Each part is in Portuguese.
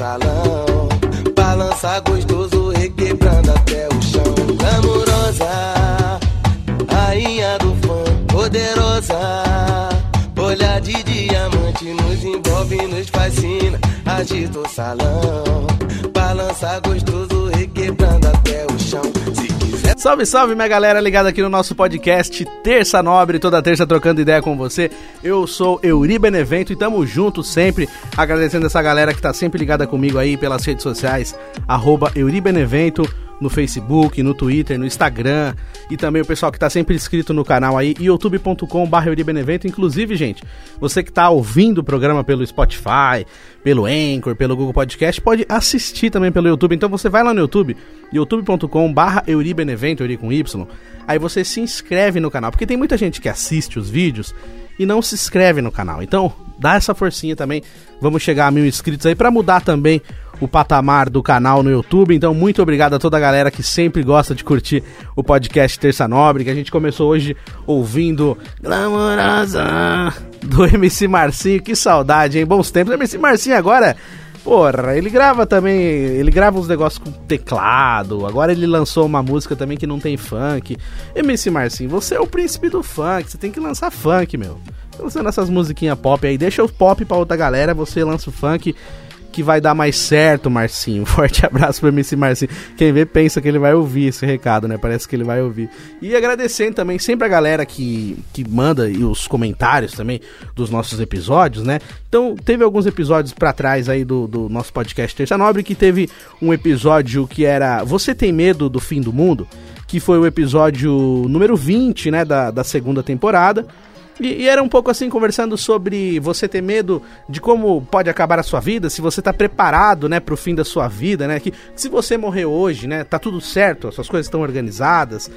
Salão, balança gostoso, requebrando até o chão. Glamurosa, rainha do funk, poderosa. Olhar de diamante nos envolve, nos fascina. Agita o salão, balança gostoso, requebrando até o chão. Salve, salve, minha galera ligada aqui no nosso podcast Terça Nobre, toda terça trocando ideia com você. Eu sou Euri Benevento e tamo junto sempre, agradecendo essa galera que tá sempre ligada comigo aí pelas redes sociais, arroba Euri Benevento, no Facebook, no Twitter, no Instagram e também o pessoal que tá sempre inscrito no canal aí, youtube.com.br Benevento. Inclusive, gente, você que tá ouvindo o programa pelo Spotify, pelo Anchor, pelo Google Podcast, pode assistir também pelo YouTube. Então você vai lá no YouTube, youtube.com.br Euribenevento, Euri com Y. Aí você se inscreve no canal, porque tem muita gente que assiste os vídeos e não se inscreve no canal. Então, dá essa forcinha também. Vamos chegar a mil inscritos aí para mudar também o patamar do canal no YouTube. Então, muito obrigado a toda a galera que sempre gosta de curtir o podcast Terça Nobre, que a gente começou hoje ouvindo Glamourosa do MC Marcinho. Que saudade, hein? Bons tempos. MC Marcinho agora. Porra, ele grava também, ele grava uns negócios com teclado. Agora ele lançou uma música também que não tem funk. MC Marcinho, você é o príncipe do funk, você tem que lançar funk, meu. Lançando essas musiquinhas pop aí, deixa o pop pra outra galera, você lança o funk que vai dar mais certo, Marcinho. Forte abraço pro MC Marcinho. Quem vê pensa que ele vai ouvir esse recado, né? Parece que ele vai ouvir. E agradecendo também sempre a galera que, que manda e os comentários também dos nossos episódios, né? Então, teve alguns episódios para trás aí do, do nosso podcast Terça Nobre que teve um episódio que era Você tem medo do fim do mundo? Que foi o episódio número 20, né? Da, da segunda temporada. E, e, era um pouco assim, conversando sobre você ter medo de como pode acabar a sua vida, se você tá preparado, né, pro fim da sua vida, né? Que se você morrer hoje, né, tá tudo certo, as suas coisas estão organizadas,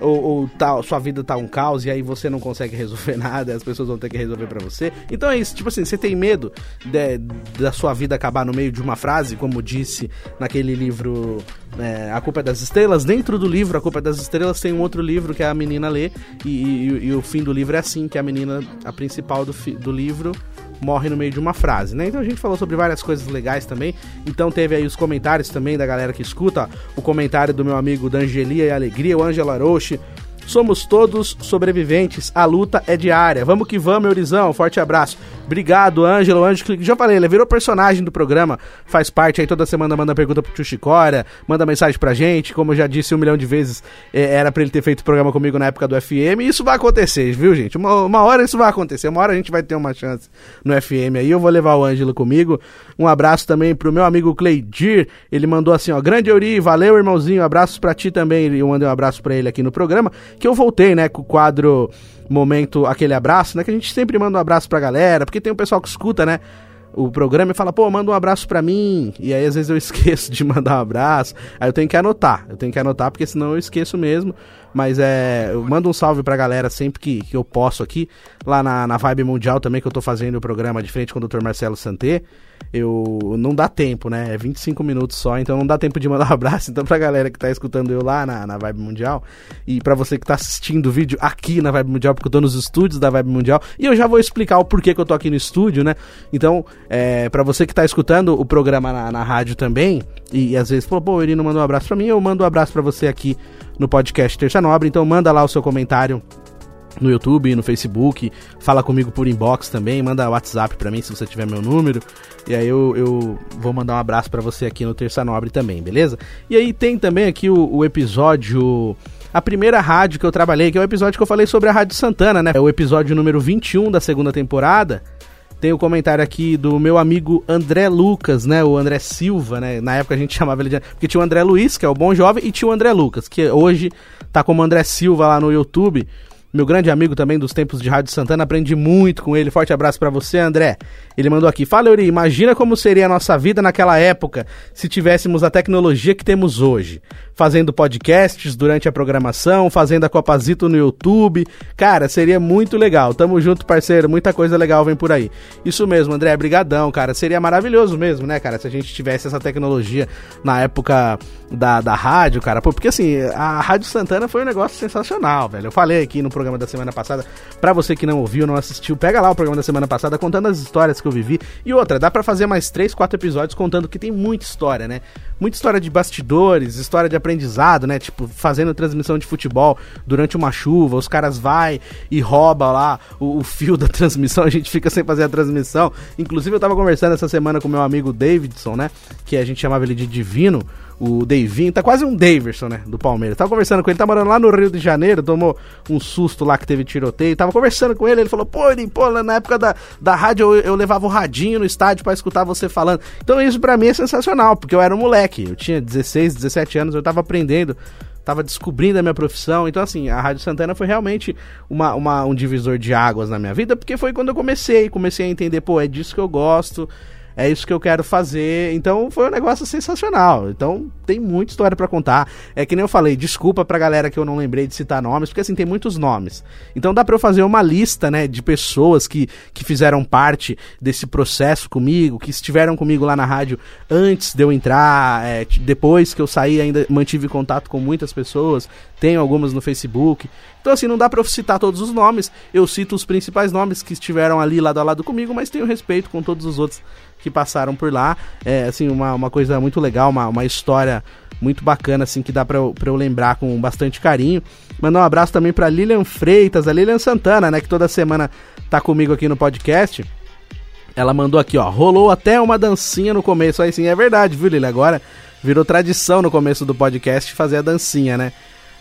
ou, ou tá, sua vida tá um caos e aí você não consegue resolver nada, as pessoas vão ter que resolver para você. Então é isso, tipo assim, você tem medo de, da sua vida acabar no meio de uma frase, como disse naquele livro é, A Culpa é das Estrelas. Dentro do livro A Culpa é das Estrelas tem um outro livro que a menina lê, e, e, e o fim do livro é assim, que a menina, a principal do, do livro, morre no meio de uma frase, né? Então a gente falou sobre várias coisas legais também. Então teve aí os comentários também da galera que escuta, o comentário do meu amigo D'Angelia e Alegria, o Angela Roche. Somos todos sobreviventes, a luta é diária. Vamos que vamos, Eurizão. Forte abraço. Obrigado, Ângelo. Ângelo, já falei, ele virou personagem do programa, faz parte aí toda semana, manda pergunta pro Tio manda mensagem pra gente. Como eu já disse um milhão de vezes, é, era pra ele ter feito o programa comigo na época do FM. E isso vai acontecer, viu, gente? Uma, uma hora isso vai acontecer, uma hora a gente vai ter uma chance no FM aí. Eu vou levar o Ângelo comigo. Um abraço também pro meu amigo Cleidir. Ele mandou assim, ó, grande Euri, valeu, irmãozinho. Abraços pra ti também. Eu mandei um abraço pra ele aqui no programa que eu voltei, né, com o quadro Momento Aquele Abraço, né, que a gente sempre manda um abraço pra galera, porque tem um pessoal que escuta, né, o programa e fala, pô, manda um abraço pra mim. E aí às vezes eu esqueço de mandar um abraço. Aí eu tenho que anotar. Eu tenho que anotar, porque senão eu esqueço mesmo. Mas é. Eu mando um salve pra galera sempre que, que eu posso aqui. Lá na, na Vibe Mundial também, que eu tô fazendo o programa de frente com o Dr. Marcelo Santé. Eu. Não dá tempo, né? É 25 minutos só, então não dá tempo de mandar um abraço. Então, pra galera que tá escutando eu lá na, na Vibe Mundial. E pra você que tá assistindo o vídeo aqui na Vibe Mundial, porque eu tô nos estúdios da Vibe Mundial. E eu já vou explicar o porquê que eu tô aqui no estúdio, né? Então, é, pra você que tá escutando o programa na, na rádio também. E, e às vezes, pô, pô, ele não mandou um abraço pra mim, eu mando um abraço pra você aqui no podcast Terça Nobre. Então manda lá o seu comentário no YouTube, no Facebook, fala comigo por inbox também, manda WhatsApp pra mim se você tiver meu número. E aí eu, eu vou mandar um abraço para você aqui no Terça Nobre também, beleza? E aí tem também aqui o, o episódio a primeira rádio que eu trabalhei, que é o episódio que eu falei sobre a Rádio Santana, né? É o episódio número 21 da segunda temporada. Tem o comentário aqui do meu amigo André Lucas, né? O André Silva, né? Na época a gente chamava ele de. Porque tinha o André Luiz, que é o bom jovem, e tinha o André Lucas, que hoje tá como André Silva lá no YouTube. Meu grande amigo também dos tempos de Rádio Santana, aprendi muito com ele. Forte abraço para você, André. Ele mandou aqui: Fala, Yuri, imagina como seria a nossa vida naquela época se tivéssemos a tecnologia que temos hoje. Fazendo podcasts durante a programação, fazendo a Copazito no YouTube. Cara, seria muito legal. Tamo junto, parceiro. Muita coisa legal vem por aí. Isso mesmo, André. Brigadão, cara. Seria maravilhoso mesmo, né, cara? Se a gente tivesse essa tecnologia na época da, da rádio, cara. Pô, porque assim, a Rádio Santana foi um negócio sensacional, velho. Eu falei aqui no programa da semana passada. Pra você que não ouviu, não assistiu, pega lá o programa da semana passada contando as histórias que eu vivi. E outra, dá para fazer mais 3, 4 episódios contando que tem muita história, né? Muita história de bastidores, história de aprendizado, né? Tipo, fazendo transmissão de futebol durante uma chuva, os caras vai e rouba lá o, o fio da transmissão, a gente fica sem fazer a transmissão. Inclusive eu tava conversando essa semana com meu amigo Davidson, né? Que a gente chamava ele de Divino o Davinho, tá quase um Daverson, né, do Palmeiras. Tava conversando com ele, tá morando lá no Rio de Janeiro, tomou um susto lá que teve tiroteio. Tava conversando com ele, ele falou, pô, ele, pô na época da, da rádio eu, eu levava o radinho no estádio para escutar você falando. Então isso para mim é sensacional, porque eu era um moleque, eu tinha 16, 17 anos, eu tava aprendendo tava descobrindo a minha profissão. Então, assim, a Rádio Santana foi realmente uma, uma, um divisor de águas na minha vida, porque foi quando eu comecei, comecei a entender, pô, é disso que eu gosto, é isso que eu quero fazer. Então foi um negócio sensacional. Então tem muita história para contar. É que nem eu falei, desculpa pra galera que eu não lembrei de citar nomes, porque assim tem muitos nomes. Então dá para eu fazer uma lista, né, de pessoas que, que fizeram parte desse processo comigo, que estiveram comigo lá na rádio antes de eu entrar, é, depois que eu saí ainda mantive contato com muitas pessoas, tenho algumas no Facebook. Então, assim, não dá pra eu citar todos os nomes. Eu cito os principais nomes que estiveram ali lado a lado comigo, mas tenho respeito com todos os outros que passaram por lá. É, assim, uma, uma coisa muito legal, uma, uma história muito bacana, assim, que dá pra eu, pra eu lembrar com bastante carinho. Mandar um abraço também pra Lilian Freitas, a Lilian Santana, né, que toda semana tá comigo aqui no podcast. Ela mandou aqui, ó, rolou até uma dancinha no começo. Aí sim, é verdade, viu, Lilian? Agora virou tradição no começo do podcast fazer a dancinha, né?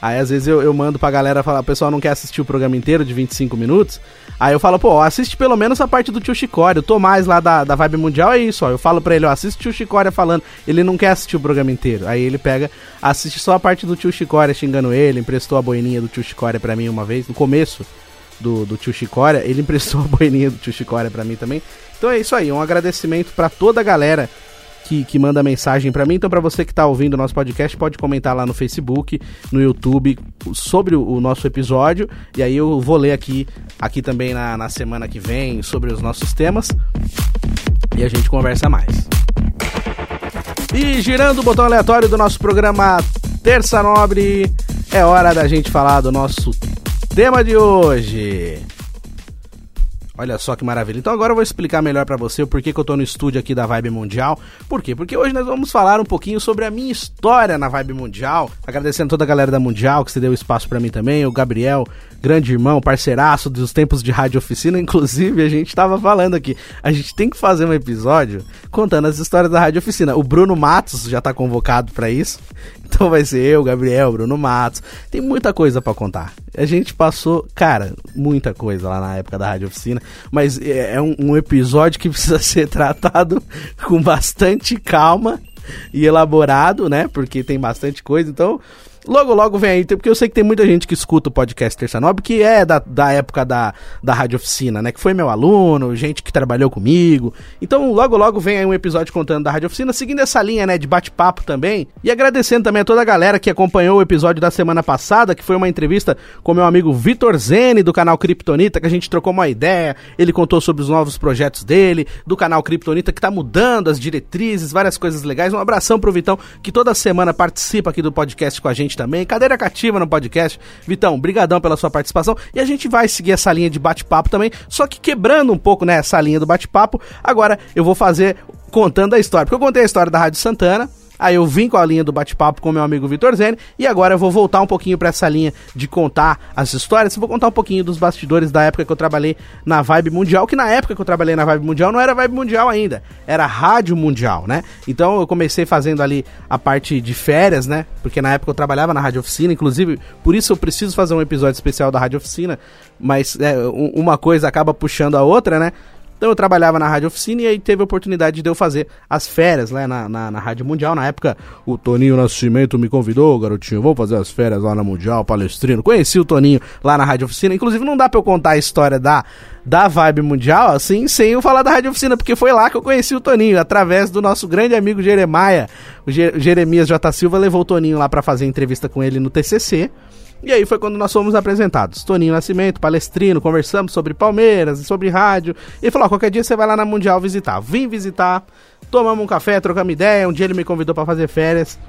Aí às vezes eu, eu mando pra galera falar, o pessoal não quer assistir o programa inteiro de 25 minutos. Aí eu falo, pô, assiste pelo menos a parte do tio Chicória. O Tomás lá da, da Vibe Mundial é isso, ó. Eu falo pra ele, ó, assiste o tio Chicória falando. Ele não quer assistir o programa inteiro. Aí ele pega, assiste só a parte do tio Chicória xingando ele, emprestou a boininha do tio Chicória pra mim uma vez, no começo do, do tio Chicória. Ele emprestou a boininha do tio Chicória pra mim também. Então é isso aí, um agradecimento para toda a galera que, que manda mensagem para mim. Então, para você que está ouvindo o nosso podcast, pode comentar lá no Facebook, no YouTube, sobre o, o, nosso episódio. E aí eu vou ler aqui, aqui também na, na semana que vem sobre os nossos temas. E a gente conversa mais. E girando o botão aleatório do nosso programa Terça Nobre, é hora da gente falar do nosso tema de hoje. Olha só que maravilha. Então agora eu vou explicar melhor para você o porquê que eu tô no estúdio aqui da Vibe Mundial. Por quê? Porque hoje nós vamos falar um pouquinho sobre a minha história na Vibe Mundial. Agradecendo toda a galera da Mundial que se deu espaço para mim também, o Gabriel, grande irmão, parceiraço dos tempos de rádio oficina. Inclusive, a gente tava falando aqui, a gente tem que fazer um episódio contando as histórias da rádio oficina. O Bruno Matos já tá convocado para isso. Então vai ser eu, Gabriel, Bruno Matos. Tem muita coisa para contar. A gente passou, cara, muita coisa lá na época da Rádio Oficina, mas é, é um, um episódio que precisa ser tratado com bastante calma e elaborado, né? Porque tem bastante coisa. Então, Logo, logo vem aí, porque eu sei que tem muita gente que escuta o podcast Terça Nobre, que é da, da época da, da Rádio Oficina, né? Que foi meu aluno, gente que trabalhou comigo. Então, logo, logo vem aí um episódio contando da Rádio Oficina, seguindo essa linha, né, de bate-papo também. E agradecendo também a toda a galera que acompanhou o episódio da semana passada, que foi uma entrevista com meu amigo Vitor Zene, do canal Kryptonita, que a gente trocou uma ideia. Ele contou sobre os novos projetos dele, do canal Kryptonita, que tá mudando as diretrizes, várias coisas legais. Um abração pro Vitão, que toda semana participa aqui do podcast com a gente também. Cadeira cativa no podcast. Vitão, brigadão pela sua participação. E a gente vai seguir essa linha de bate-papo também, só que quebrando um pouco, né, essa linha do bate-papo. Agora eu vou fazer contando a história, porque eu contei a história da Rádio Santana, Aí eu vim com a linha do bate-papo com meu amigo Vitor Zene e agora eu vou voltar um pouquinho para essa linha de contar as histórias. Vou contar um pouquinho dos bastidores da época que eu trabalhei na Vibe Mundial, que na época que eu trabalhei na Vibe Mundial não era Vibe Mundial ainda, era Rádio Mundial, né? Então eu comecei fazendo ali a parte de férias, né? Porque na época eu trabalhava na Rádio Oficina, inclusive por isso eu preciso fazer um episódio especial da Rádio Oficina, mas é, uma coisa acaba puxando a outra, né? Então eu trabalhava na Rádio Oficina e aí teve a oportunidade de eu fazer as férias lá na, na, na Rádio Mundial. Na época, o Toninho Nascimento me convidou, garotinho, vamos fazer as férias lá na Mundial, palestrino. Conheci o Toninho lá na Rádio Oficina. Inclusive, não dá pra eu contar a história da, da Vibe Mundial, assim, sem eu falar da Rádio Oficina, porque foi lá que eu conheci o Toninho, através do nosso grande amigo Jeremiah. O Jeremias J. Silva levou o Toninho lá para fazer entrevista com ele no TCC. E aí foi quando nós fomos apresentados. Toninho Nascimento, palestrino, conversamos sobre Palmeiras, sobre rádio. E falou: qualquer dia você vai lá na Mundial visitar. Vim visitar, tomamos um café, trocamos ideia. Um dia ele me convidou para fazer férias.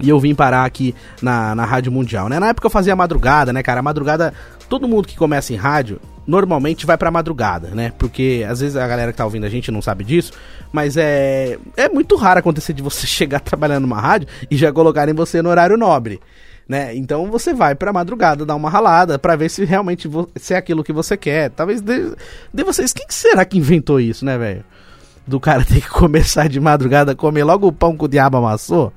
E eu vim parar aqui na, na Rádio Mundial, né? Na época eu fazia madrugada, né, cara? A madrugada, todo mundo que começa em rádio, normalmente vai pra madrugada, né? Porque às vezes a galera que tá ouvindo a gente não sabe disso, mas é, é muito raro acontecer de você chegar trabalhando numa rádio e já colocarem você no horário nobre né? Então você vai pra madrugada dar uma ralada para ver se realmente se é aquilo que você quer. Talvez de, de vocês, quem será que inventou isso, né, velho? Do cara ter que começar de madrugada a comer logo o pão que o diabo amassou.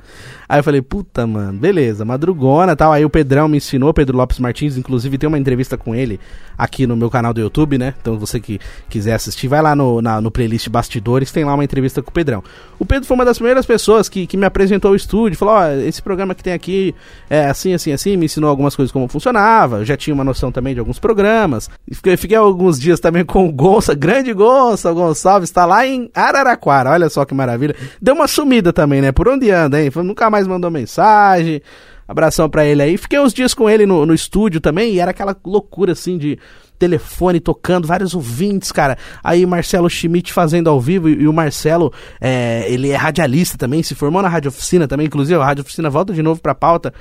Aí eu falei, puta, mano, beleza, madrugona tal. Aí o Pedrão me ensinou, Pedro Lopes Martins, inclusive tem uma entrevista com ele aqui no meu canal do YouTube, né? Então você que quiser assistir, vai lá no, na, no playlist Bastidores, tem lá uma entrevista com o Pedrão. O Pedro foi uma das primeiras pessoas que, que me apresentou o estúdio, falou: Ó, oh, esse programa que tem aqui é assim, assim, assim, me ensinou algumas coisas como funcionava. Eu já tinha uma noção também de alguns programas. Fiquei, fiquei alguns dias também com o Gonça, grande Gonça, Gonçalves, está lá em Araraquara, olha só que maravilha. Deu uma sumida também, né? Por onde anda, hein? Nunca mais mandou mensagem. Abração para ele aí. Fiquei uns dias com ele no, no estúdio também e era aquela loucura assim de telefone tocando, vários ouvintes, cara. Aí Marcelo Schmidt fazendo ao vivo e, e o Marcelo, é, ele é radialista também, se formou na Rádio Oficina também, inclusive a Rádio Oficina volta de novo pra pauta.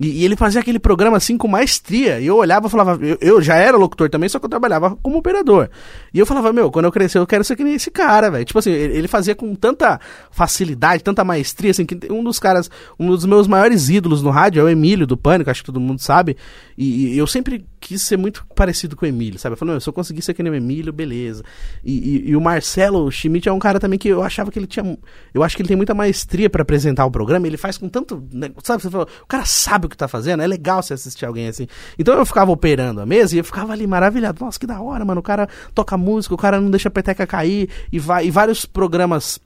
E, e, ele fazia aquele programa assim com maestria. E eu olhava e falava, eu, eu, já era locutor também, só que eu trabalhava como operador. E eu falava, meu, quando eu crescer, eu quero ser que nem esse cara, velho. Tipo assim, ele, ele, fazia com tanta facilidade, tanta maestria, assim, que um dos caras, um dos meus maiores ídolos no rádio é o Emílio do Pânico, acho que todo mundo sabe. E, e eu sempre quis ser muito parecido com o Emílio, sabe? Eu falei, se eu conseguir ser que nem o Emílio, beleza. E, e, e, o Marcelo Schmidt é um cara também que eu achava que ele tinha. Eu acho que ele tem muita maestria para apresentar o programa, ele faz com tanto. Né, sabe? Você fala, o cara sabe o que tá fazendo, é legal você assistir alguém assim. Então eu ficava operando a mesa e eu ficava ali maravilhado. Nossa, que da hora, mano. O cara toca música, o cara não deixa a peteca cair e vai. E vários programas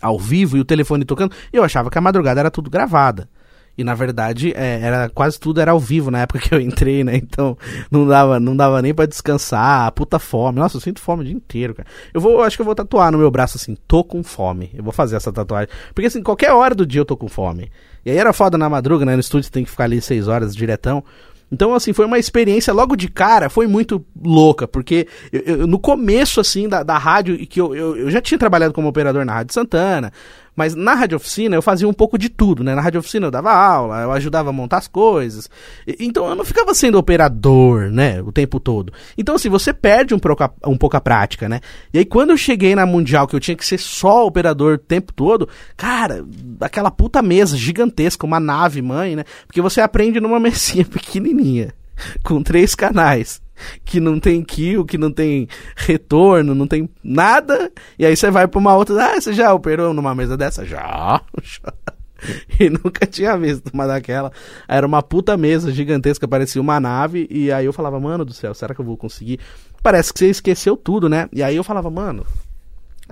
ao vivo e o telefone tocando. Eu achava que a madrugada era tudo gravada. E na verdade, é, era quase tudo era ao vivo na época que eu entrei, né? Então não dava, não dava nem para descansar, puta fome. Nossa, eu sinto fome o dia inteiro, cara. Eu vou, acho que eu vou tatuar no meu braço assim, tô com fome. Eu vou fazer essa tatuagem. Porque assim, qualquer hora do dia eu tô com fome. E aí era foda na madruga, né? No estúdio tem que ficar ali seis horas diretão. Então, assim, foi uma experiência logo de cara, foi muito louca, porque eu, eu, no começo, assim, da, da rádio, que eu, eu, eu já tinha trabalhado como operador na Rádio Santana, mas na rádio oficina eu fazia um pouco de tudo, né? Na rádio oficina eu dava aula, eu ajudava a montar as coisas. E, então eu não ficava sendo operador, né? O tempo todo. Então assim, você perde um pouco, a, um pouco a prática, né? E aí quando eu cheguei na Mundial, que eu tinha que ser só operador o tempo todo, cara, aquela puta mesa gigantesca, uma nave mãe, né? Porque você aprende numa mesinha pequenininha, com três canais que não tem kill, que não tem retorno, não tem nada. E aí você vai pra uma outra, ah, você já operou numa mesa dessa? Já. já. E nunca tinha visto uma daquela. Era uma puta mesa gigantesca, parecia uma nave. E aí eu falava, mano do céu, será que eu vou conseguir? Parece que você esqueceu tudo, né? E aí eu falava, mano,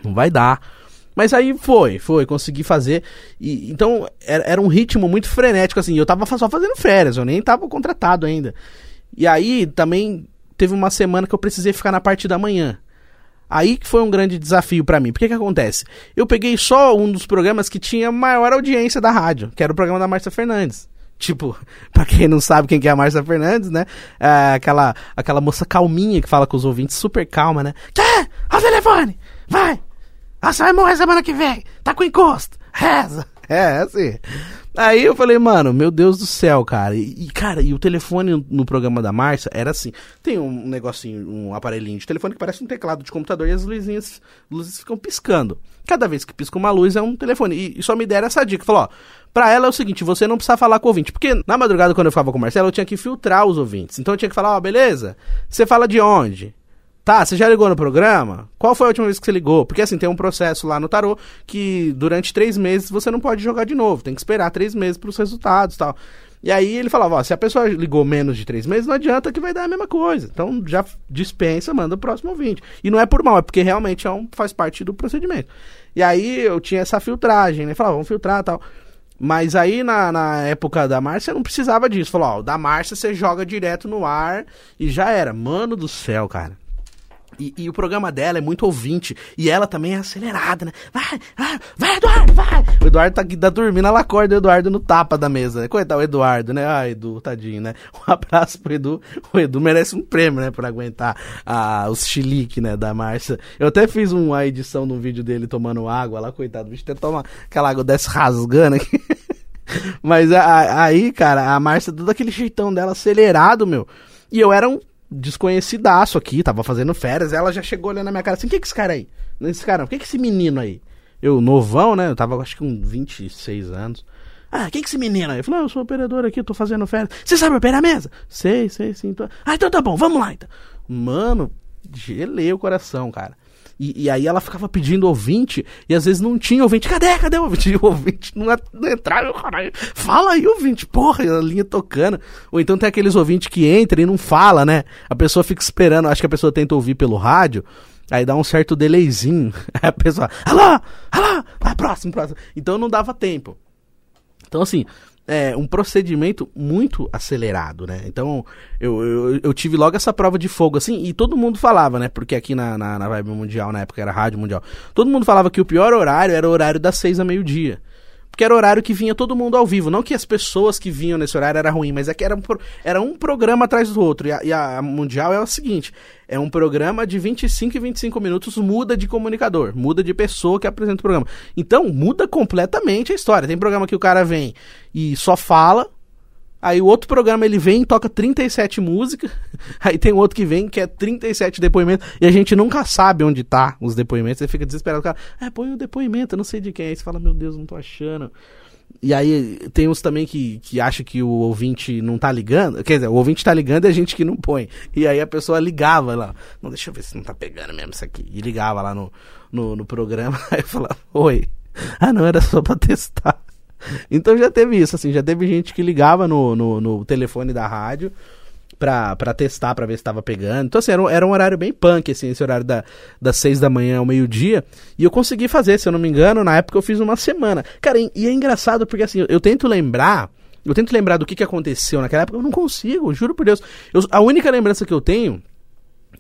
não vai dar. Mas aí foi, foi, consegui fazer. E, então era, era um ritmo muito frenético, assim. Eu tava só fazendo férias, eu nem tava contratado ainda. E aí também teve uma semana que eu precisei ficar na parte da manhã. Aí que foi um grande desafio para mim. Porque que acontece? Eu peguei só um dos programas que tinha maior audiência da rádio, que era o programa da Márcia Fernandes. Tipo, pra quem não sabe quem que é a Márcia Fernandes, né? É aquela, aquela moça calminha que fala com os ouvintes, super calma, né? Quer? Ó o telefone! Vai! Ah, você vai morrer semana que vem! Tá com encosto! Reza! É, assim. Aí eu falei, mano, meu Deus do céu, cara. E, cara, e o telefone no programa da Márcia era assim: tem um negocinho, um aparelhinho de telefone que parece um teclado de computador e as luzinhas, luzes ficam piscando. Cada vez que pisca uma luz é um telefone. E, e só me deram essa dica: falou, ó, pra ela é o seguinte, você não precisa falar com o ouvinte. Porque na madrugada, quando eu ficava com o Marcelo, eu tinha que filtrar os ouvintes. Então eu tinha que falar, ó, beleza, você fala de onde? Tá, você já ligou no programa? Qual foi a última vez que você ligou? Porque assim, tem um processo lá no tarô que durante três meses você não pode jogar de novo. Tem que esperar três meses para os resultados tal. E aí ele falava, ó, se a pessoa ligou menos de três meses, não adianta que vai dar a mesma coisa. Então já dispensa, manda o próximo ouvinte. E não é por mal, é porque realmente é um, faz parte do procedimento. E aí eu tinha essa filtragem, né? Falava, vamos filtrar tal. Mas aí na, na época da Márcia não precisava disso. Falou, ó, da Márcia você joga direto no ar e já era. Mano do céu, cara. E, e, o programa dela é muito ouvinte. E ela também é acelerada, né? Vai, vai, vai, Eduardo, vai! O Eduardo tá, tá dormindo, ela acorda o Eduardo no tapa da mesa. Né? Coitado, o Eduardo, né? Ah, Edu, tadinho, né? Um abraço pro Edu. O Edu merece um prêmio, né? Pra aguentar ah, os chilique, né? Da Márcia. Eu até fiz uma edição de um vídeo dele tomando água lá, coitado. O bicho até toma aquela água desce rasgando aqui. Mas a, aí, cara, a Márcia, todo aquele jeitão dela acelerado, meu. E eu era um desconhecidaço aqui, tava fazendo férias, ela já chegou olhando na minha cara assim, o que é esse cara aí? Esse cara, o que é esse menino aí? Eu, novão, né? Eu tava acho que com 26 anos. Ah, quem que esse menino aí? Eu falei, ah, eu sou operador aqui, tô fazendo férias. Você sabe operar a mesa? Sei, sei, sim. Tô... Ah, então tá bom, vamos lá então. Mano, gelei o coração, cara. E, e, aí ela ficava pedindo ouvinte, e às vezes não tinha ouvinte. Cadê? Cadê o ouvinte? E o ouvinte não, não entrava, caralho. Fala aí, ouvinte, porra, a linha tocando. Ou então tem aqueles ouvintes que entram e não fala, né? A pessoa fica esperando, acho que a pessoa tenta ouvir pelo rádio. Aí dá um certo delayzinho. Aí a pessoa, alô, alô, próximo, próximo. Então não dava tempo. Então, assim, é, um procedimento muito acelerado, né? Então, eu, eu, eu, tive logo essa prova de fogo, assim, e todo mundo falava, né? Porque aqui na, na, na Vibe Mundial, na época era Rádio Mundial, todo mundo falava que o pior horário era o horário das seis a meio-dia. Porque era horário que vinha todo mundo ao vivo. Não que as pessoas que vinham nesse horário era ruim, mas é que era um, era um programa atrás do outro. E a, e a Mundial é o seguinte: é um programa de 25 e 25 minutos, muda de comunicador, muda de pessoa que apresenta o programa. Então, muda completamente a história. Tem programa que o cara vem e só fala, Aí o outro programa ele vem, toca 37 músicas. Aí tem outro que vem que é 37 depoimentos. E a gente nunca sabe onde tá os depoimentos. Você fica desesperado. Cara, é, põe o depoimento, eu não sei de quem. Aí você fala, meu Deus, não tô achando. E aí tem uns também que, que acha que o ouvinte não tá ligando. Quer dizer, o ouvinte tá ligando e a gente que não põe. E aí a pessoa ligava lá. Não, deixa eu ver se não tá pegando mesmo isso aqui. E ligava lá no, no, no programa. Aí falava, oi. Ah, não, era só pra testar. Então já teve isso, assim, já teve gente que ligava no, no, no telefone da rádio pra, pra testar, pra ver se tava pegando. Então, assim, era um, era um horário bem punk, assim, esse horário da, das seis da manhã ao meio-dia. E eu consegui fazer, se eu não me engano, na época eu fiz uma semana. Cara, e, e é engraçado porque, assim, eu, eu tento lembrar. Eu tento lembrar do que, que aconteceu naquela época, eu não consigo, juro por Deus. Eu, a única lembrança que eu tenho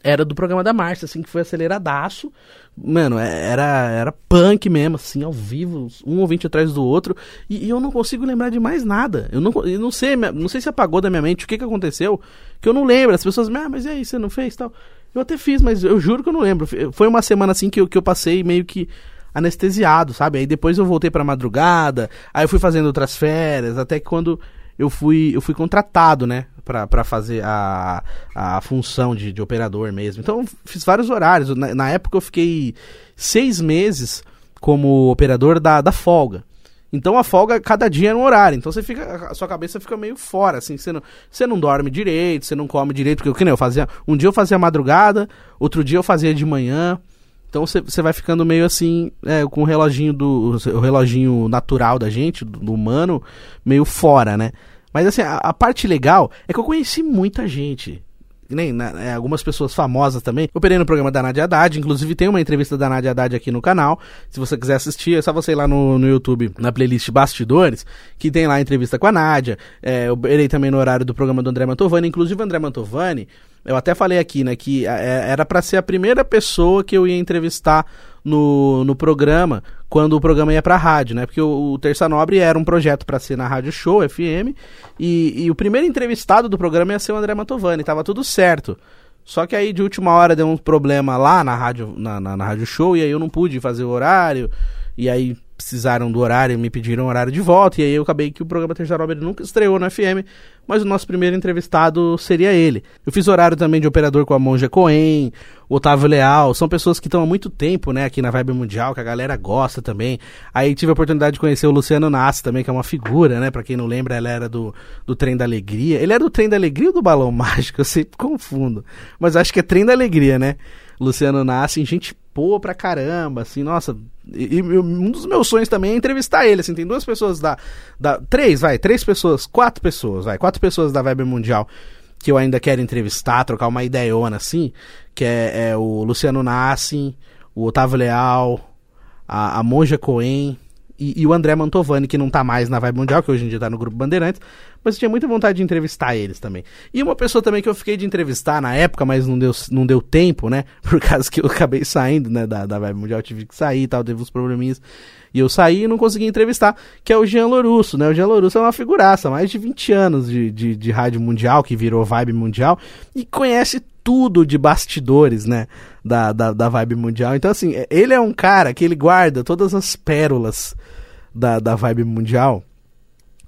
era do programa da Márcia, assim, que foi aceleradaço. Mano, é, era, era punk mesmo, assim, ao vivo, um ouvinte atrás do outro. E, e, eu não consigo lembrar de mais nada. Eu não, eu não sei, não sei se apagou da minha mente o que, que aconteceu, que eu não lembro. As pessoas, ah, mas e aí, você não fez tal? Eu até fiz, mas eu juro que eu não lembro. Foi uma semana assim que eu, que eu passei meio que anestesiado, sabe? Aí depois eu voltei pra madrugada, aí eu fui fazendo outras férias, até que quando eu fui, eu fui contratado, né? para fazer a, a função de, de operador mesmo. Então, fiz vários horários. Na, na, época, eu fiquei seis meses como operador da, da folga. Então, a folga, cada dia era um horário. Então, você fica, a sua cabeça fica meio fora, assim. Você não, você não dorme direito, você não come direito. Porque, que nem eu fazia... Um dia eu fazia madrugada, outro dia eu fazia de manhã. Então você, vai ficando meio assim, é, com o reloginho do. O reloginho natural da gente, do, do humano, meio fora, né? Mas assim, a, a, parte legal é que eu conheci muita gente. Nem na, é, algumas pessoas famosas também. Eu operei no programa da Nadia Haddad, inclusive tem uma entrevista da Nadia Haddad aqui no canal. Se você quiser assistir, é só você ir lá no, no YouTube, na playlist Bastidores, que tem lá a entrevista com a Nádia. É, eu operei também no horário do programa do André Mantovani, inclusive o André Mantovani. Eu até falei aqui, né, que é, era para ser a primeira pessoa que eu ia entrevistar no, no programa quando o programa ia pra rádio, né? Porque o, o Terça Nobre era um projeto para ser na Rádio Show FM e, e, o primeiro entrevistado do programa ia ser o André Mantovani, tava tudo certo. Só que aí de última hora deu um problema lá na rádio, na, na, na rádio show e aí eu não pude fazer o horário. E aí precisaram do horário, me pediram horário de volta, e aí eu acabei que o programa Terceira Obra nunca estreou no FM, mas o nosso primeiro entrevistado seria ele. Eu fiz horário também de operador com a Monja Coen, o Otávio Leal, são pessoas que estão há muito tempo, né, aqui na Vibe Mundial, que a galera gosta também. Aí tive a oportunidade de conhecer o Luciano Nassi também, que é uma figura, né, pra quem não lembra, ela era do, do Trem da Alegria. Ele era do Trem da Alegria ou do Balão Mágico? Eu sempre confundo. Mas acho que é Trem da Alegria, né? Luciano Nassi, gente boa pra caramba, assim, nossa. E, e um dos meus sonhos também é entrevistar ele, assim, tem duas pessoas da, da. Três, vai, três pessoas, quatro pessoas, vai, quatro pessoas da Vibe Mundial que eu ainda quero entrevistar, trocar uma ideiona assim, que é, é o Luciano Nassim, o Otávio Leal, a, a Monja Coen e, e, o André Mantovani, que não tá mais na Vibe Mundial, que hoje em dia tá no Grupo Bandeirantes, mas eu tinha muita vontade de entrevistar eles também. E uma pessoa também que eu fiquei de entrevistar na época, mas não deu, não deu tempo, né? Por causa que eu acabei saindo, né, da, da Vibe Mundial, tive que sair e tal, teve uns probleminhas. E eu saí e não consegui entrevistar, que é o Jean Lorusso, né? O Jean Lorusso é uma figuraça, mais de 20 anos de, de, de rádio mundial, que virou Vibe Mundial, e conhece tudo de bastidores, né? Da, da, da vibe mundial. Então, assim, é, ele é um cara que ele guarda todas as pérolas da, da vibe mundial.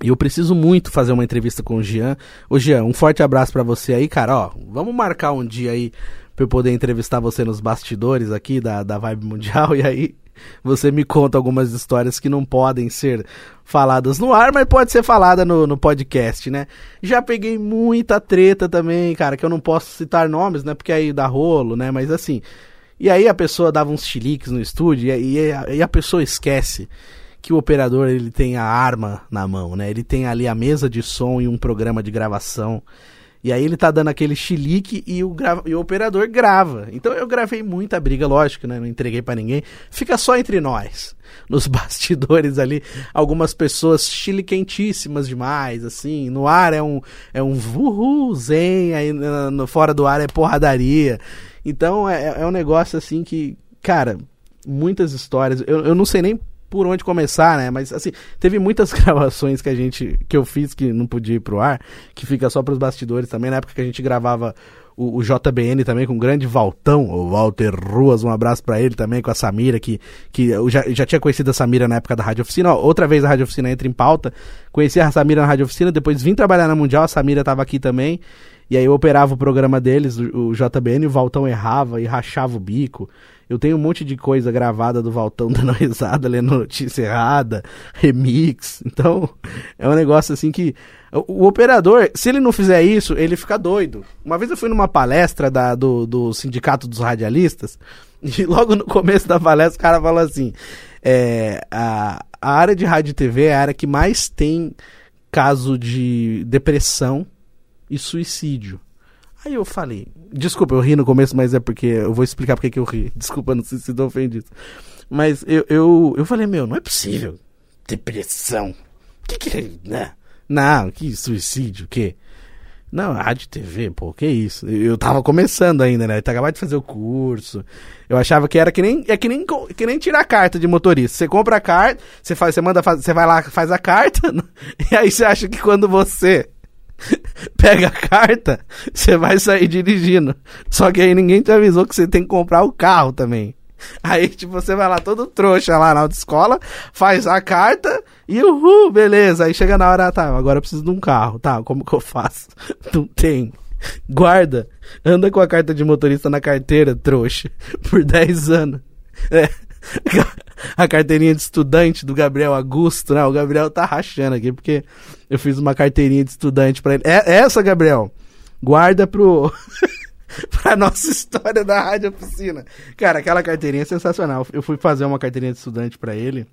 E eu preciso muito fazer uma entrevista com o Jean. Ô Jean, um forte abraço para você aí, cara. Ó, vamos marcar um dia aí pra eu poder entrevistar você nos bastidores aqui da, da Vibe Mundial. E aí você me conta algumas histórias que não podem ser faladas no ar, mas pode ser falada no, no podcast, né? Já peguei muita treta também, cara, que eu não posso citar nomes, né? Porque aí dá rolo, né? Mas assim. E aí a pessoa dava uns chiliques no estúdio e, e, e a pessoa esquece que o operador ele tem a arma na mão, né? Ele tem ali a mesa de som e um programa de gravação. E aí ele tá dando aquele chilique e o, e o operador grava. Então eu gravei muita briga, lógico, né? Não entreguei para ninguém. Fica só entre nós. Nos bastidores ali, algumas pessoas chiliquentíssimas demais, assim. No ar é um é um zen, aí no, fora do ar é porradaria. Então é, é um negócio assim que, cara, muitas histórias. Eu, eu não sei nem por onde começar, né? Mas assim, teve muitas gravações que a gente que eu fiz que não podia ir pro ar, que fica só pros bastidores também, na época que a gente gravava o, o JBN também com o grande Valtão, o Walter Ruas, um abraço para ele também com a Samira que que eu já, já tinha conhecido a Samira na época da Rádio Oficina, Ó, outra vez a Rádio Oficina entra em pauta. Conheci a Samira na Rádio Oficina, depois vim trabalhar na Mundial, a Samira tava aqui também. E aí eu operava o programa deles, o, o JBN, o Valtão errava e rachava o bico. Eu tenho um monte de coisa gravada do Valtão dando risada, lendo notícia errada, remix. Então, é um negócio assim que. O, operador, se ele não fizer isso, ele fica doido. Uma vez eu fui numa palestra da, do, do Sindicato dos Radialistas, e logo no começo da palestra o cara falou assim: é, a, a área de rádio e TV é a área que mais tem caso de depressão e suicídio. Aí eu falei, desculpa, eu ri no começo, mas é porque eu vou explicar porque que eu ri. Desculpa, não sei se estou ofendido. Mas eu, eu, eu falei, meu, não é possível. Depressão. Que que é, né? Não, que suicídio, o quê? Não, rádio TV, pô, que isso? Eu tava começando ainda, né? Eu acabado de fazer o curso. Eu achava que era que nem, é que nem, que nem tirar carta de motorista. Você compra a carta, você faz, você manda, você vai lá, faz a carta, e aí você acha que quando você pega a carta, você vai sair dirigindo. Só que aí ninguém te avisou que você tem que comprar o carro também. Aí, tipo, você vai lá todo trouxa lá na autoescola, faz a carta e uhul, beleza. Aí chega na hora, tá, agora eu preciso de um carro. Tá, como que eu faço? Não tem. Guarda, anda com a carta de motorista na carteira, trouxa, por 10 anos. É. a carteirinha de estudante do Gabriel Augusto, né? O Gabriel tá rachando aqui, porque eu fiz uma carteirinha de estudante para ele. É essa, Gabriel. Guarda pro. pra nossa história da Rádio Oficina. Cara, aquela carteirinha é sensacional. Eu fui fazer uma carteirinha de estudante para ele.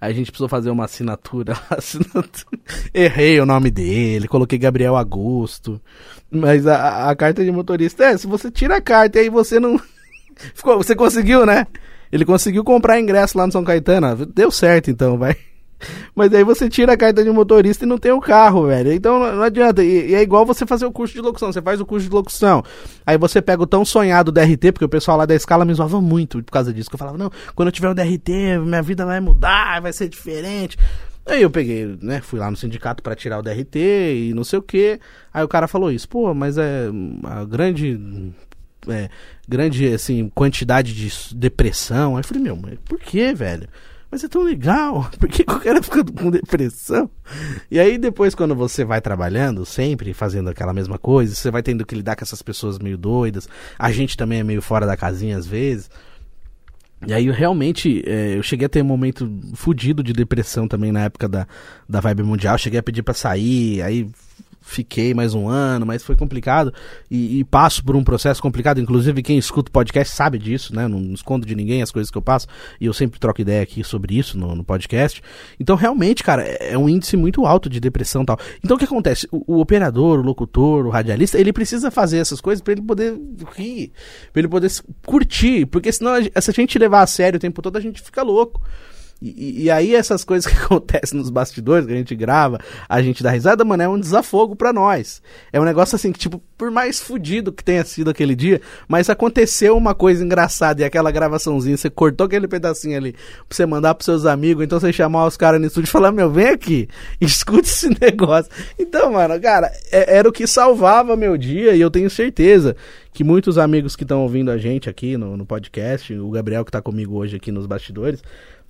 A gente precisou fazer uma assinatura. assinatura. Errei o nome dele, coloquei Gabriel Augusto. Mas a, a carta de motorista é, se você tira a carta e aí você não. Ficou, você conseguiu, né? Ele conseguiu comprar ingresso lá no São Caetano. Deu certo então, vai. Mas aí você tira a carta de motorista e não tem o carro, velho. Então não adianta. E, e, é igual você fazer o curso de locução. Você faz o curso de locução. Aí você pega o tão sonhado DRT, porque o pessoal lá da escala me zoava muito por causa disso. Que eu falava, não, quando eu tiver o DRT, minha vida vai mudar, vai ser diferente. Aí eu peguei, né, fui lá no sindicato para tirar o DRT e não sei o que. Aí o cara falou isso, pô, mas é a grande é, grande assim, quantidade de depressão. Aí eu falei, meu, mas por que, velho? Mas é tão legal, por que o cara fica com depressão? E aí depois, quando você vai trabalhando, sempre fazendo aquela mesma coisa, você vai tendo que lidar com essas pessoas meio doidas, a gente também é meio fora da casinha às vezes. E aí, realmente, é, eu cheguei a ter um momento fudido de depressão também na época da, da Vibe Mundial. Cheguei a pedir para sair, aí fiquei mais um ano, mas foi complicado e, e, passo por um processo complicado. Inclusive, quem escuta o podcast sabe disso, né? Não, não escondo de ninguém as coisas que eu passo e eu sempre troco ideia aqui sobre isso no, no podcast. Então, realmente, cara, é, é, um índice muito alto de depressão e tal. Então, o que acontece? O, o operador, o locutor, o radialista, ele precisa fazer essas coisas para ele poder rir, para ele poder curtir, porque senão, se a gente levar a sério o tempo todo, a gente fica louco. E, e, aí essas coisas que acontecem nos bastidores, que a gente grava, a gente dá risada, mano, é um desafogo para nós. É um negócio assim que, tipo, por mais fudido que tenha sido aquele dia, mas aconteceu uma coisa engraçada e aquela gravaçãozinha, você cortou aquele pedacinho ali pra você mandar pros seus amigos, então você chamar os caras no estúdio e falar, meu, vem aqui, escute esse negócio. Então, mano, cara, é, era o que salvava meu dia e eu tenho certeza que muitos amigos que estão ouvindo a gente aqui no, no podcast, o Gabriel que tá comigo hoje aqui nos bastidores,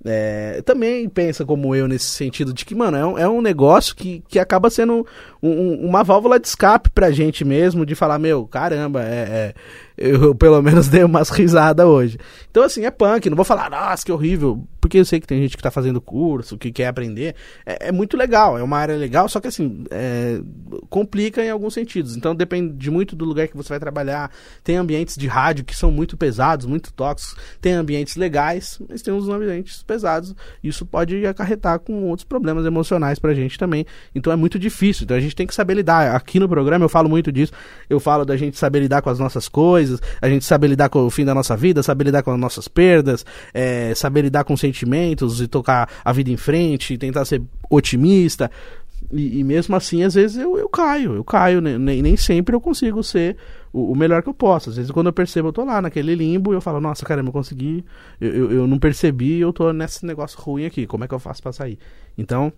é, também pensa como eu nesse sentido de que, mano, é um, é um negócio que, que acaba sendo um, uma válvula de escape pra gente mesmo, de falar, meu, caramba, é, é eu pelo menos dei umas risadas hoje. Então, assim, é punk, não vou falar, nossa, que horrível, porque eu sei que tem gente que tá fazendo curso, que quer aprender. É, é muito legal, é uma área legal, só que assim, é, complica em alguns sentidos. Então, depende muito do lugar que você vai trabalhar. Tem ambientes de rádio que são muito pesados, muito tóxicos. Tem ambientes legais, mas tem uns ambientes pesados. Isso pode acarretar com outros problemas emocionais pra gente também. Então, é muito difícil. Então, a gente tem que saber lidar. Aqui no programa eu falo muito disso. Eu falo da gente saber lidar com as nossas coisas coisas, a gente saber lidar com o fim da nossa vida, saber lidar com as nossas perdas, é, saber lidar com sentimentos e tocar a vida em frente, tentar ser otimista. E, e mesmo assim, às vezes eu, eu caio, eu caio, nem, nem sempre eu consigo ser o, o, melhor que eu posso. Às vezes, quando eu percebo, eu tô lá naquele limbo e eu falo, nossa, caramba, eu consegui, eu, eu, eu não percebi, eu tô nesse negócio ruim aqui, como é que eu faço pra sair? Então,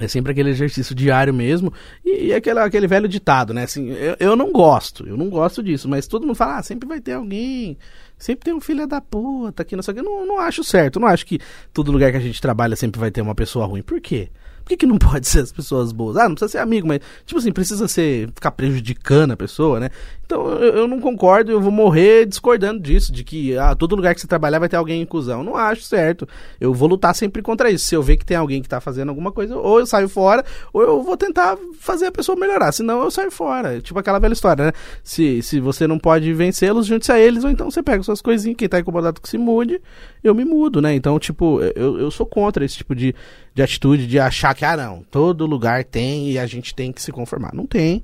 é sempre aquele exercício diário mesmo. E, e aquele, aquele velho ditado, né? Assim, eu, eu não gosto, eu não gosto disso, mas todo mundo fala, ah, sempre vai ter alguém, sempre tem um filho da puta aqui, não sei o que. Não, não acho certo, não acho que todo lugar que a gente trabalha sempre vai ter uma pessoa ruim. Por quê? Por que, que não pode ser as pessoas boas? Ah, não precisa ser amigo, mas, tipo assim, precisa ser ficar prejudicando a pessoa, né? Então eu, não concordo, eu vou morrer discordando disso, de que ah, todo lugar que você trabalhar vai ter alguém em cuzão. Não acho certo. Eu vou lutar sempre contra isso. Se eu ver que tem alguém que tá fazendo alguma coisa, ou eu saio fora, ou eu vou tentar fazer a pessoa melhorar. Senão eu saio fora. Tipo aquela velha história, né? Se, se você não pode vencê-los, junte-se a eles, ou então você pega suas coisinhas, quem tá incomodado que se mude, eu me mudo, né? Então, tipo, eu, eu sou contra esse tipo de, de atitude de achar que, ah, não, todo lugar tem e a gente tem que se conformar. Não tem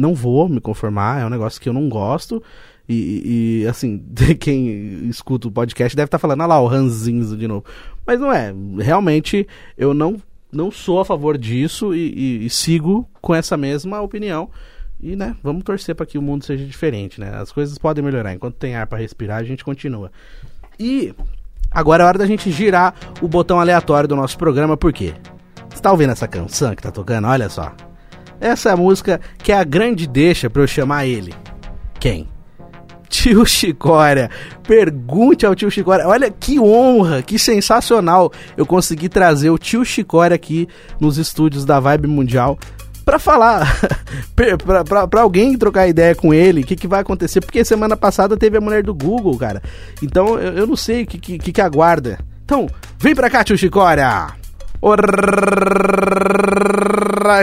não vou me conformar, é um negócio que eu não gosto. E, e assim, quem escuta o podcast deve estar tá falando, ah lá, o Ranzinzo de novo. Mas não é, realmente eu não, não sou a favor disso e, e, e sigo com essa mesma opinião. E, né, vamos torcer para que o mundo seja diferente, né? As coisas podem melhorar. Enquanto tem ar para respirar, a gente continua. E agora é hora da gente girar o botão aleatório do nosso programa, por quê? Você tá ouvindo essa canção que tá tocando? Olha só. Essa é música que é a grande deixa para eu chamar ele. Quem? Tio Chicória. Pergunte ao tio Chicória. Olha que honra, que sensacional eu consegui trazer o tio Chicória aqui nos estúdios da Vibe Mundial para falar, para alguém trocar ideia com ele, o que, que vai acontecer, porque semana passada teve a mulher do Google, cara. Então eu, eu não sei o que, que, que aguarda. Então, vem pra cá, tio Chicória! Ora,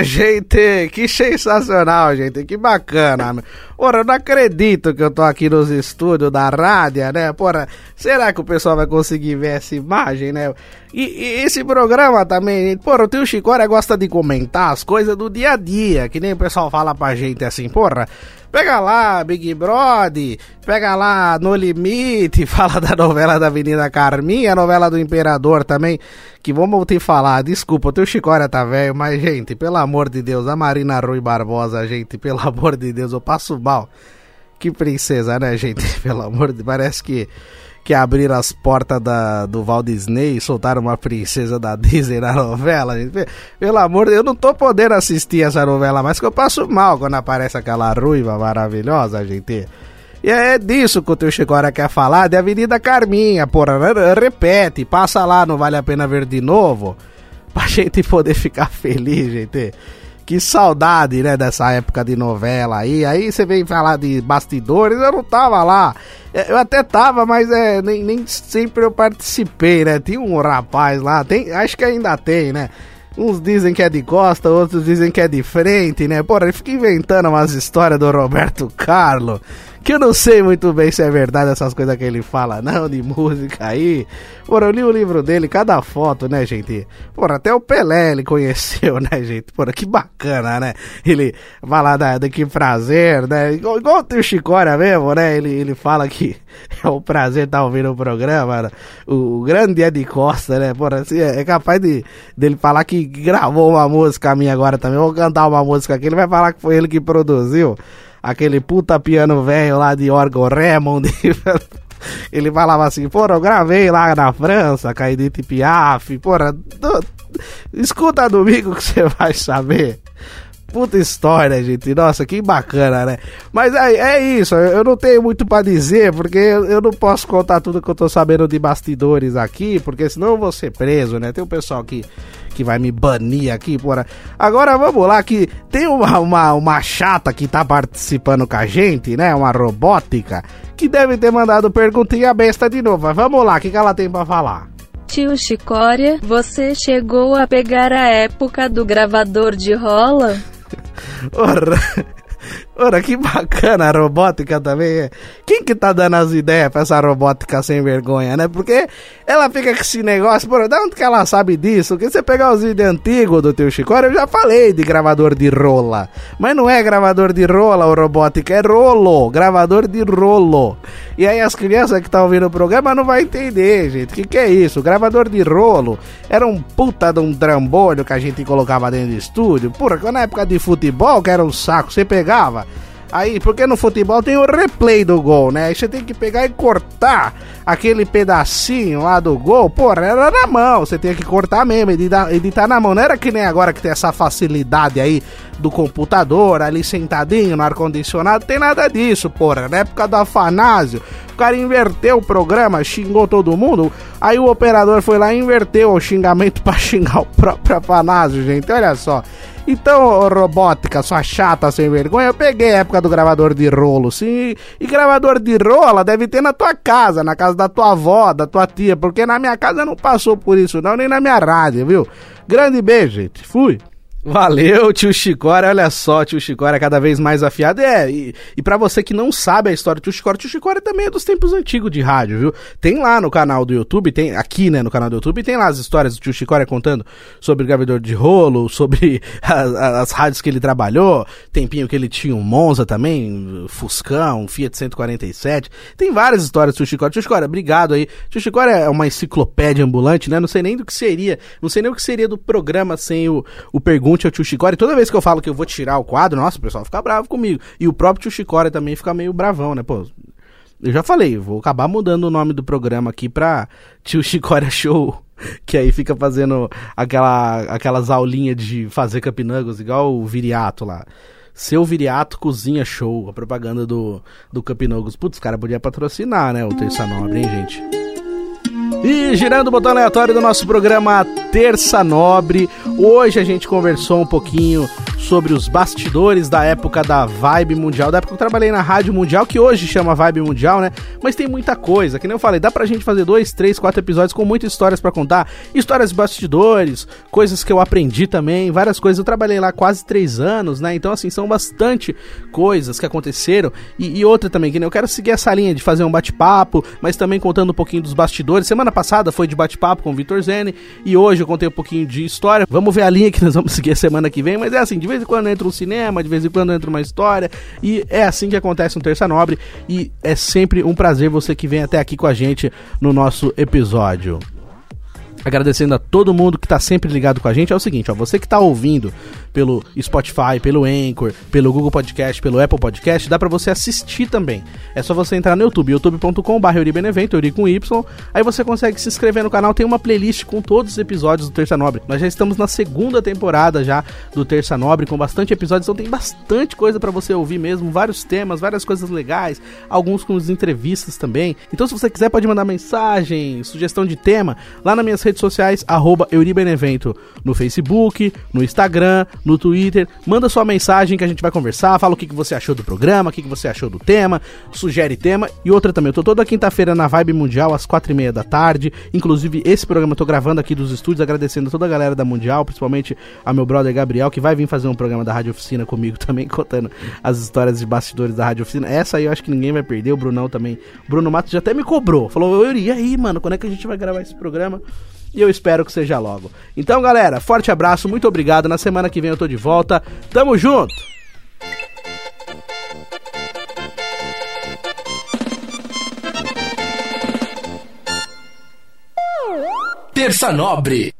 gente, que sensacional, gente, que bacana. Ora, eu não acredito que eu tô aqui nos estúdios da rádio, né? Porra, será que o pessoal vai conseguir ver essa imagem, né? E, e esse programa também, porra, o tio Chicória gosta de comentar as coisas do dia a dia, que nem o pessoal fala pra gente assim, porra, Pega lá, Big Brother, pega lá No Limite, fala da novela da Avenida Carminha, a novela do Imperador também, que vamos te falar, desculpa, o teu Chicória tá velho, mas gente, pelo amor de Deus, a Marina Rui Barbosa, gente, pelo amor de Deus, eu passo mal. Que princesa, né, gente? Pelo amor de Deus, parece que que abriram as portas da, do Walt Disney e soltaram uma princesa da Disney na novela. Gente. Pelo amor de Deus, eu não tô podendo assistir essa novela mais, que eu passo mal quando aparece aquela ruiva maravilhosa, gente. E é disso que o teu Chicora quer falar, de Avenida Carminha, porra. Repete, passa lá, não vale a pena ver de novo. Pra gente poder ficar feliz, gente. Que saudade, né, dessa época de novela aí. Aí você vem falar de bastidores, eu não tava lá. É, eu até tava, mas é, nem, nem sempre eu participei, né? Tinha um rapaz lá, tem, acho que ainda tem, né? Uns dizem que é de costa, outros dizem que é de frente, né? Porra, ele fica inventando umas histórias do Roberto Carlos que eu não sei muito bem se é verdade essas coisas que ele fala, não, de música aí. Porra, eu li o livro dele, cada foto, né, gente? Porra, até o Pelé ele conheceu, né, gente? Porra, que bacana, né? Ele fala da, da que prazer, né? Igual, igual o Chicória mesmo, né? Ele, ele fala que é um prazer estar tá ouvindo o programa, né? o, o grande Ed Costa, né? Porra, assim, é, é capaz de, dele falar que gravou uma música minha agora também. vou cantar uma música aqui, ele vai falar que foi ele que produziu aquele puta piano velho lá de órgão Raymond. Ele falava assim, porra, eu gravei lá na França, Edith Piaf, porra, escuta domingo que você vai saber. Puta história, gente. Nossa, que bacana, né? Mas é, é isso, eu não tenho muito para dizer, porque eu não posso contar tudo que eu tô sabendo de bastidores aqui, porque senão eu vou ser preso, né? Tem um pessoal que, que vai me banir aqui, porra. Agora vamos lá, que tem uma, uma, uma chata que tá participando com a gente, né? Uma robótica, que deve ter mandado perguntinha besta de novo. Mas vamos lá, o que, que ela tem para falar? Tio Chicória, você chegou a pegar a época do gravador de rola? Ora, ora, que bacana a robótica também. Quem que tá dando as ideias pra essa robótica sem vergonha, né? Porque ela fica com esse negócio, por de onde que ela sabe disso? Porque você pegar os vídeos antigos do teu Chicória, eu já falei de gravador de rola. Mas não é gravador de rola o robótica, é rolo, gravador de rolo. E aí as crianças que estão ouvindo o programa não vai entender, gente. O que, que é isso? O gravador de rolo era um puta de um trambolho que a gente colocava dentro do estúdio. Porra, na época de futebol, que era um saco, você pegava Aí, porque no futebol tem o replay do gol, né? Aí você tem que pegar e cortar aquele pedacinho lá do gol. Porra, era na mão, você tem que cortar mesmo, editar, editar na mão. Não era que nem agora que tem essa facilidade aí do computador, ali sentadinho no ar-condicionado. Tem nada disso, porra. Na época do Afanásio, o cara inverteu o programa, xingou todo mundo. Aí o operador foi lá e inverteu o xingamento para xingar o próprio Afanásio, gente. Olha só. Então, robótica, sua chata sem vergonha, eu peguei a época do gravador de rolo, sim. E gravador de rola deve ter na tua casa, na casa da tua avó, da tua tia, porque na minha casa não passou por isso, não, nem na minha rádio, viu? Grande beijo, gente. Fui. Valeu, tio Chicória. Olha só, tio Chicória cada vez mais afiado. É, e, e para você que não sabe a história do tio Chicória, tio Chicória também é dos tempos antigos de rádio, viu? Tem lá no canal do YouTube, tem aqui, né, no canal do YouTube, tem lá as histórias do tio Chicória contando sobre o gravador de rolo, sobre as, as rádios que ele trabalhou, tempinho que ele tinha um Monza também, Fuscão, Fiat 147. Tem várias histórias do tio Chicória. Tio Chicória, obrigado aí. Tio Chicória é uma enciclopédia ambulante, né? Não sei nem do que seria, não sei nem o que seria do programa sem o, o Pergunte pergunte ao tio Chicória. Toda vez que eu falo que eu vou tirar o quadro, nossa, o pessoal fica bravo comigo. E o próprio tio Chicória também fica meio bravão, né? Pô, eu já falei, vou acabar mudando o nome do programa aqui pra Tio Chicória Show. Que aí fica fazendo aquela, aquelas aulinhas de fazer capinangos, igual o Viriato lá. Seu Viriato Cozinha Show, a propaganda do, do Capinogos. Putz, os caras podiam patrocinar, né? O Terça Nobre, hein, gente? E girando o botão aleatório do nosso programa Terça Nobre, hoje a gente conversou um pouquinho sobre os bastidores da época da Vibe Mundial, da época que eu trabalhei na Rádio Mundial, que hoje chama Vibe Mundial, né? Mas tem muita coisa, que nem eu falei, dá pra gente fazer dois, três, quatro episódios com muitas histórias para contar, histórias de bastidores, coisas que eu aprendi também, várias coisas. Eu trabalhei lá quase três anos, né? Então, assim, são bastante coisas que aconteceram. E, e outra também, que nem eu quero seguir essa linha de fazer um bate-papo, mas também contando um pouquinho dos bastidores. Semana passada foi de bate-papo com o Vitor Zene, e hoje eu contei um pouquinho de história. Vamos ver a linha que nós vamos seguir semana que vem, mas é assim, de vez em quando entra um cinema, de vez em quando entra uma história, e é assim que acontece no Terça Nobre, e é sempre um prazer você que vem até aqui com a gente no nosso episódio agradecendo a todo mundo que está sempre ligado com a gente. É o seguinte, ó, você que está ouvindo pelo Spotify, pelo Anchor, pelo Google Podcast, pelo Apple Podcast, dá para você assistir também. É só você entrar no YouTube, youtube.com.br Euribenevento, Euri com Y, aí você consegue se inscrever no canal, tem uma playlist com todos os episódios do Terça Nobre. Nós já estamos na segunda temporada já do Terça Nobre, com bastante episódios, então tem bastante coisa para você ouvir mesmo, vários temas, várias coisas legais, alguns com as entrevistas também. Então se você quiser pode mandar mensagem, sugestão de tema, lá nas minhas redes sociais, arroba Euribenevento, no Facebook, no Instagram, no Twitter. Manda sua mensagem que a gente vai conversar. Fala o que, que você achou do programa, o que, que você achou do tema, sugere tema. E outra também, eu tô toda quinta-feira na Vibe Mundial, às quatro e meia da tarde. Inclusive, esse programa eu tô gravando aqui dos estúdios, agradecendo a toda a galera da Mundial, principalmente a meu brother Gabriel, que vai vir fazer um programa da Rádio Oficina comigo também, contando as histórias de bastidores da Rádio Oficina. Essa aí eu acho que ninguém vai perder, o Brunão também. Bruno Matos já até me cobrou. Falou, Yuri, e aí, mano, quando é que a gente vai gravar esse programa? E eu espero que seja logo. Então, galera, forte abraço, muito obrigado. Na semana que vem eu tô de volta. Tamo junto! Terça Nobre.